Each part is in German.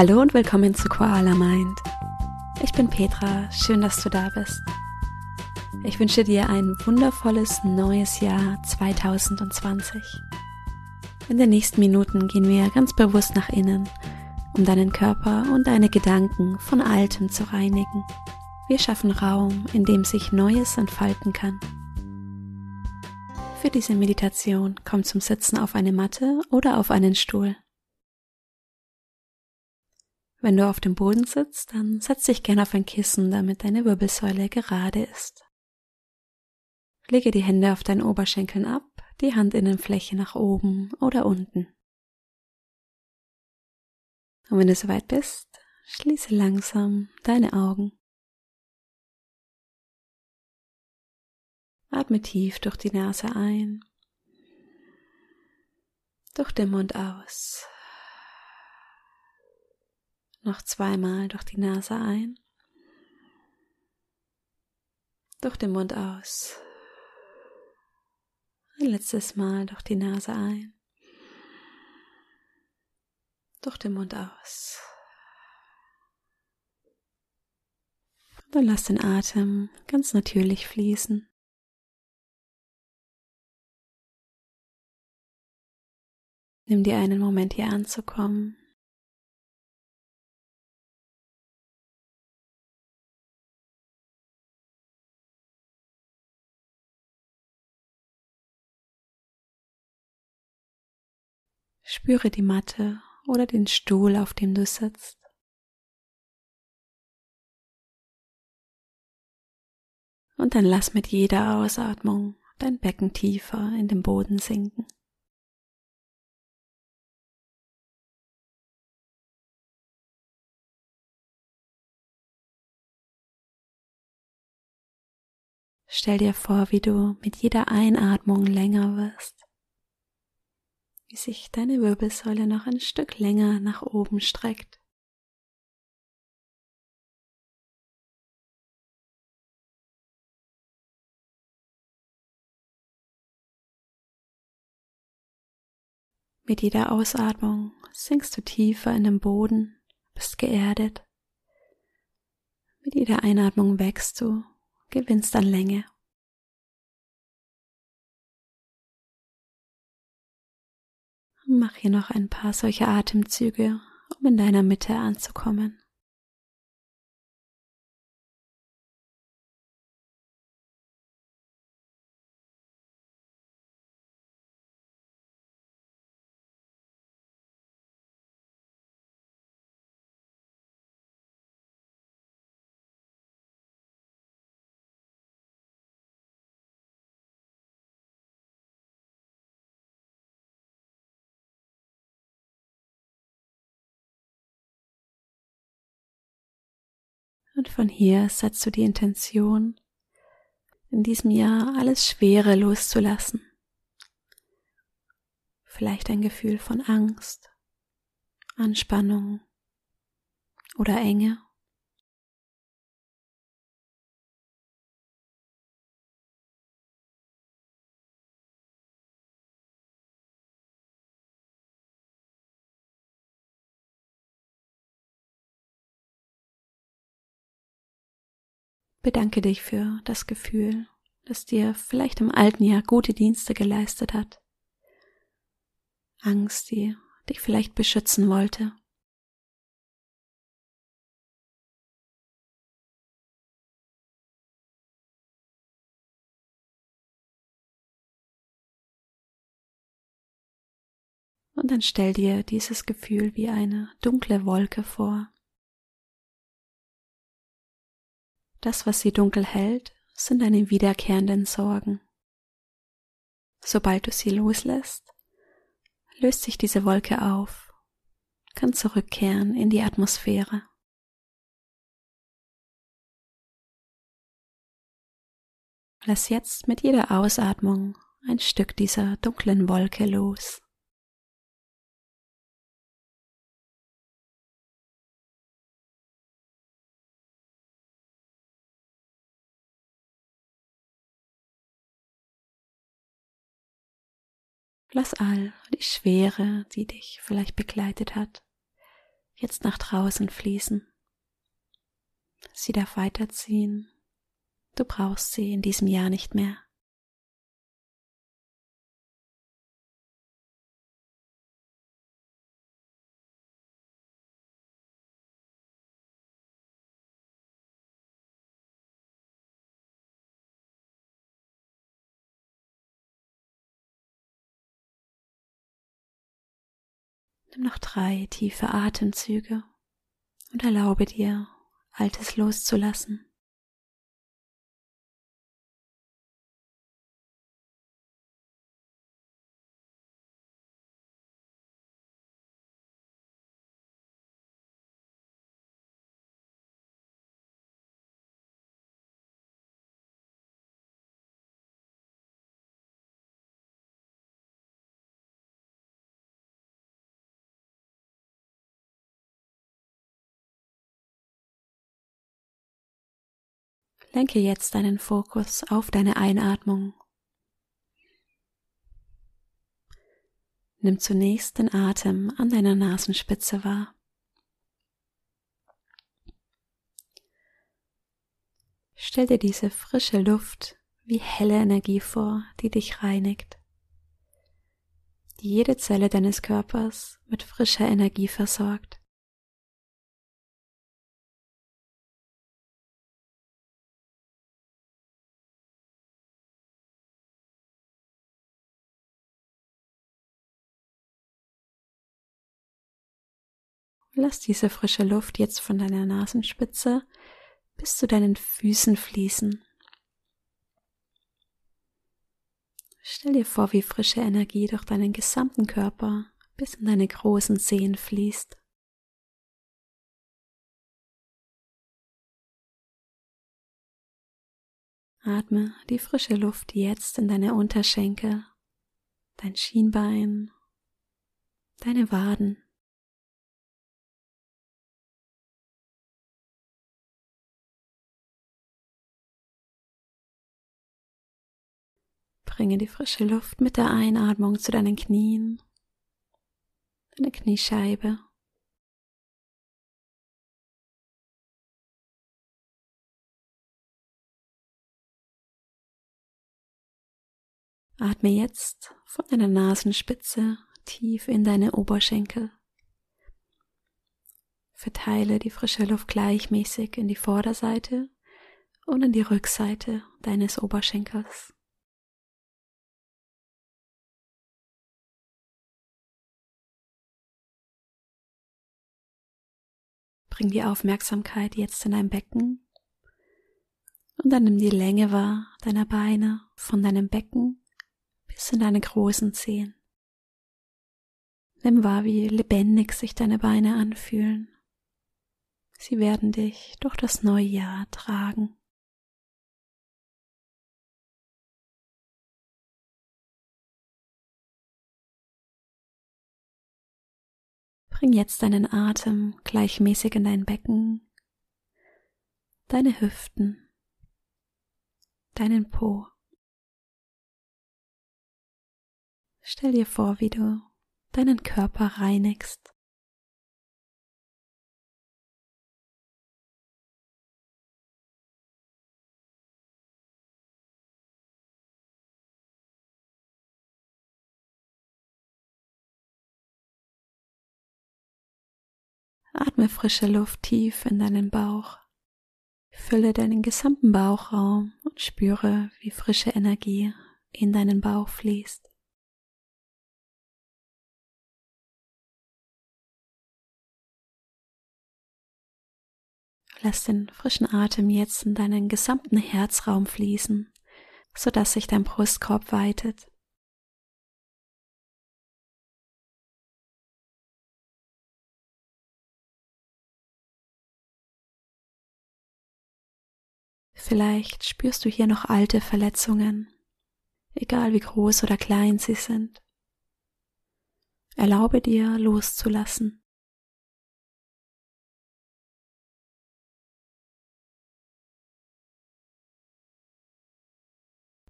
Hallo und willkommen zu Koala Mind. Ich bin Petra, schön, dass du da bist. Ich wünsche dir ein wundervolles neues Jahr 2020. In den nächsten Minuten gehen wir ganz bewusst nach innen, um deinen Körper und deine Gedanken von Altem zu reinigen. Wir schaffen Raum, in dem sich Neues entfalten kann. Für diese Meditation komm zum Sitzen auf eine Matte oder auf einen Stuhl. Wenn du auf dem Boden sitzt, dann setz dich gerne auf ein Kissen, damit deine Wirbelsäule gerade ist. Lege die Hände auf deinen Oberschenkeln ab, die Handinnenfläche nach oben oder unten. Und wenn du soweit bist, schließe langsam deine Augen. Atme tief durch die Nase ein, durch den Mund aus. Noch zweimal durch die Nase ein. Durch den Mund aus. Ein letztes Mal durch die Nase ein. Durch den Mund aus. Und dann lass den Atem ganz natürlich fließen. Nimm dir einen Moment hier anzukommen Spüre die Matte oder den Stuhl, auf dem du sitzt. Und dann lass mit jeder Ausatmung dein Becken tiefer in den Boden sinken. Stell dir vor, wie du mit jeder Einatmung länger wirst wie sich deine Wirbelsäule noch ein Stück länger nach oben streckt. Mit jeder Ausatmung sinkst du tiefer in den Boden, bist geerdet. Mit jeder Einatmung wächst du, gewinnst an Länge. Mach hier noch ein paar solche Atemzüge, um in deiner Mitte anzukommen. Und von hier setzt du die Intention, in diesem Jahr alles Schwere loszulassen. Vielleicht ein Gefühl von Angst, Anspannung oder Enge. Bedanke dich für das Gefühl, das dir vielleicht im alten Jahr gute Dienste geleistet hat. Angst, die dich vielleicht beschützen wollte. Und dann stell dir dieses Gefühl wie eine dunkle Wolke vor, Das, was sie dunkel hält, sind deine wiederkehrenden Sorgen. Sobald du sie loslässt, löst sich diese Wolke auf, kann zurückkehren in die Atmosphäre. Lass jetzt mit jeder Ausatmung ein Stück dieser dunklen Wolke los. Lass all die Schwere, die dich vielleicht begleitet hat, jetzt nach draußen fließen. Sie darf weiterziehen. Du brauchst sie in diesem Jahr nicht mehr. Nimm noch drei tiefe Atemzüge und erlaube dir, Altes loszulassen. Lenke jetzt deinen Fokus auf deine Einatmung. Nimm zunächst den Atem an deiner Nasenspitze wahr. Stell dir diese frische Luft wie helle Energie vor, die dich reinigt, die jede Zelle deines Körpers mit frischer Energie versorgt. Lass diese frische Luft jetzt von deiner Nasenspitze bis zu deinen Füßen fließen. Stell dir vor, wie frische Energie durch deinen gesamten Körper bis in deine großen Zehen fließt. Atme die frische Luft jetzt in deine Unterschenkel, dein Schienbein, deine Waden. Bringe die frische Luft mit der Einatmung zu deinen Knien, deine Kniescheibe. Atme jetzt von deiner Nasenspitze tief in deine Oberschenkel. Verteile die frische Luft gleichmäßig in die Vorderseite und in die Rückseite deines Oberschenkels. Bring die Aufmerksamkeit jetzt in dein Becken und dann nimm die Länge wahr deiner Beine von deinem Becken bis in deine großen Zehen. Nimm wahr, wie lebendig sich deine Beine anfühlen. Sie werden dich durch das neue Jahr tragen. Bring jetzt deinen Atem gleichmäßig in dein Becken, deine Hüften, deinen Po. Stell dir vor, wie du deinen Körper reinigst. Atme frische Luft tief in deinen Bauch. Fülle deinen gesamten Bauchraum und spüre, wie frische Energie in deinen Bauch fließt. Lass den frischen Atem jetzt in deinen gesamten Herzraum fließen, sodass sich dein Brustkorb weitet. Vielleicht spürst du hier noch alte Verletzungen, egal wie groß oder klein sie sind. Erlaube dir loszulassen.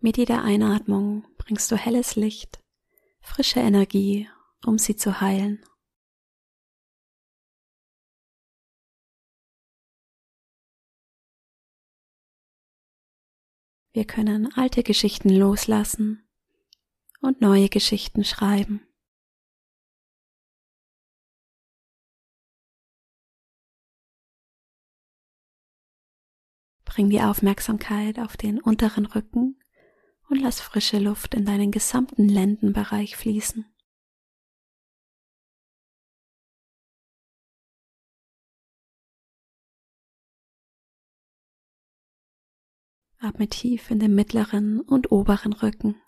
Mit jeder Einatmung bringst du helles Licht, frische Energie, um sie zu heilen. Wir können alte Geschichten loslassen und neue Geschichten schreiben. Bring die Aufmerksamkeit auf den unteren Rücken und lass frische Luft in deinen gesamten Lendenbereich fließen. Atme tief in den mittleren und oberen Rücken,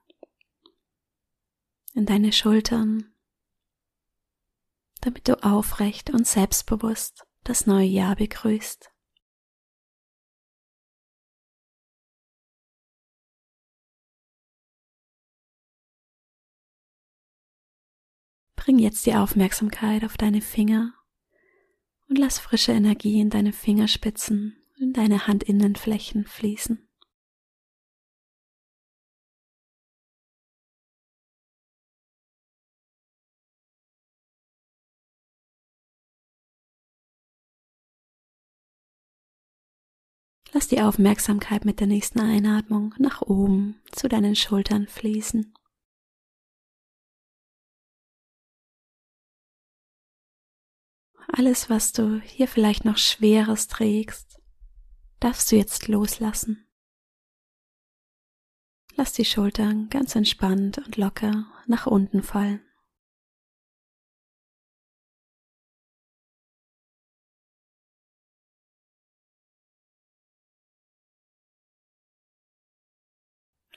in deine Schultern, damit du aufrecht und selbstbewusst das neue Jahr begrüßt. Bring jetzt die Aufmerksamkeit auf deine Finger und lass frische Energie in deine Fingerspitzen, in deine Handinnenflächen fließen. Lass die Aufmerksamkeit mit der nächsten Einatmung nach oben zu deinen Schultern fließen. Alles, was du hier vielleicht noch Schweres trägst, darfst du jetzt loslassen. Lass die Schultern ganz entspannt und locker nach unten fallen.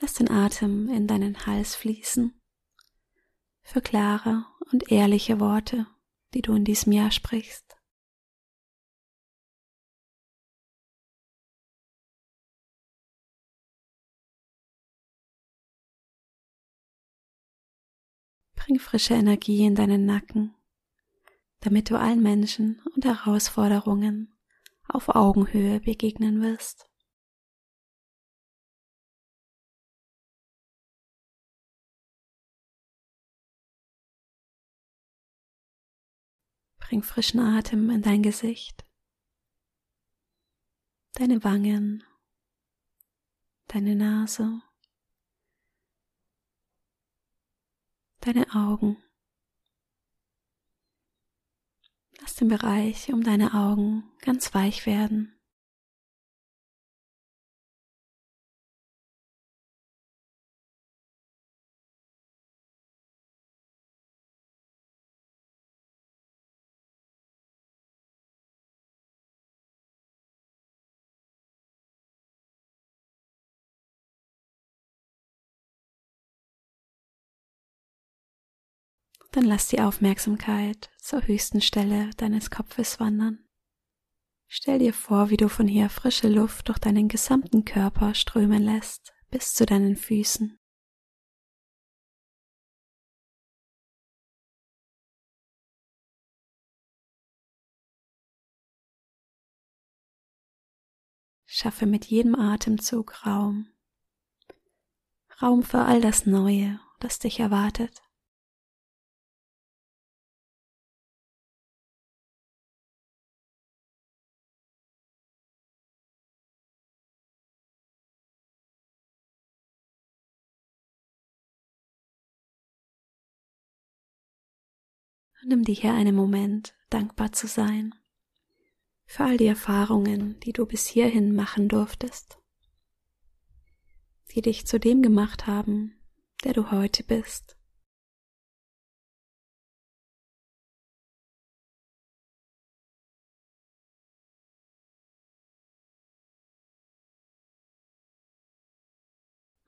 Lass den Atem in deinen Hals fließen für klare und ehrliche Worte die du in diesem Jahr sprichst. Bring frische Energie in deinen Nacken, damit du allen Menschen und Herausforderungen auf Augenhöhe begegnen wirst. Bring frischen Atem in dein Gesicht, deine Wangen, deine Nase, deine Augen. Lass den Bereich um deine Augen ganz weich werden. Dann lass die Aufmerksamkeit zur höchsten Stelle deines Kopfes wandern. Stell dir vor, wie du von hier frische Luft durch deinen gesamten Körper strömen lässt bis zu deinen Füßen. Schaffe mit jedem Atemzug Raum. Raum für all das Neue, das dich erwartet. Nimm dir hier einen Moment, dankbar zu sein für all die Erfahrungen, die du bis hierhin machen durftest, die dich zu dem gemacht haben, der du heute bist.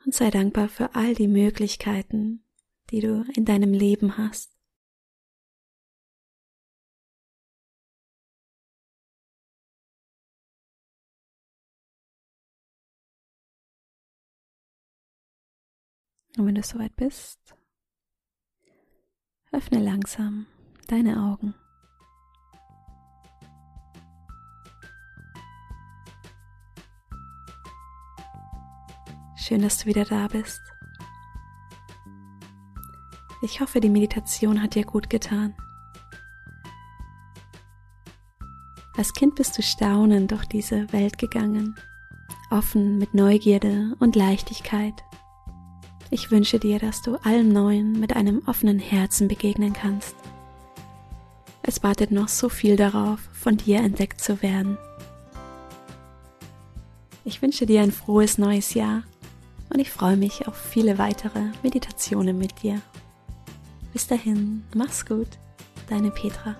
Und sei dankbar für all die Möglichkeiten, die du in deinem Leben hast. Und wenn du soweit bist, öffne langsam deine Augen. Schön, dass du wieder da bist. Ich hoffe, die Meditation hat dir gut getan. Als Kind bist du staunend durch diese Welt gegangen, offen mit Neugierde und Leichtigkeit. Ich wünsche dir, dass du allem Neuen mit einem offenen Herzen begegnen kannst. Es wartet noch so viel darauf, von dir entdeckt zu werden. Ich wünsche dir ein frohes neues Jahr und ich freue mich auf viele weitere Meditationen mit dir. Bis dahin, mach's gut, deine Petra.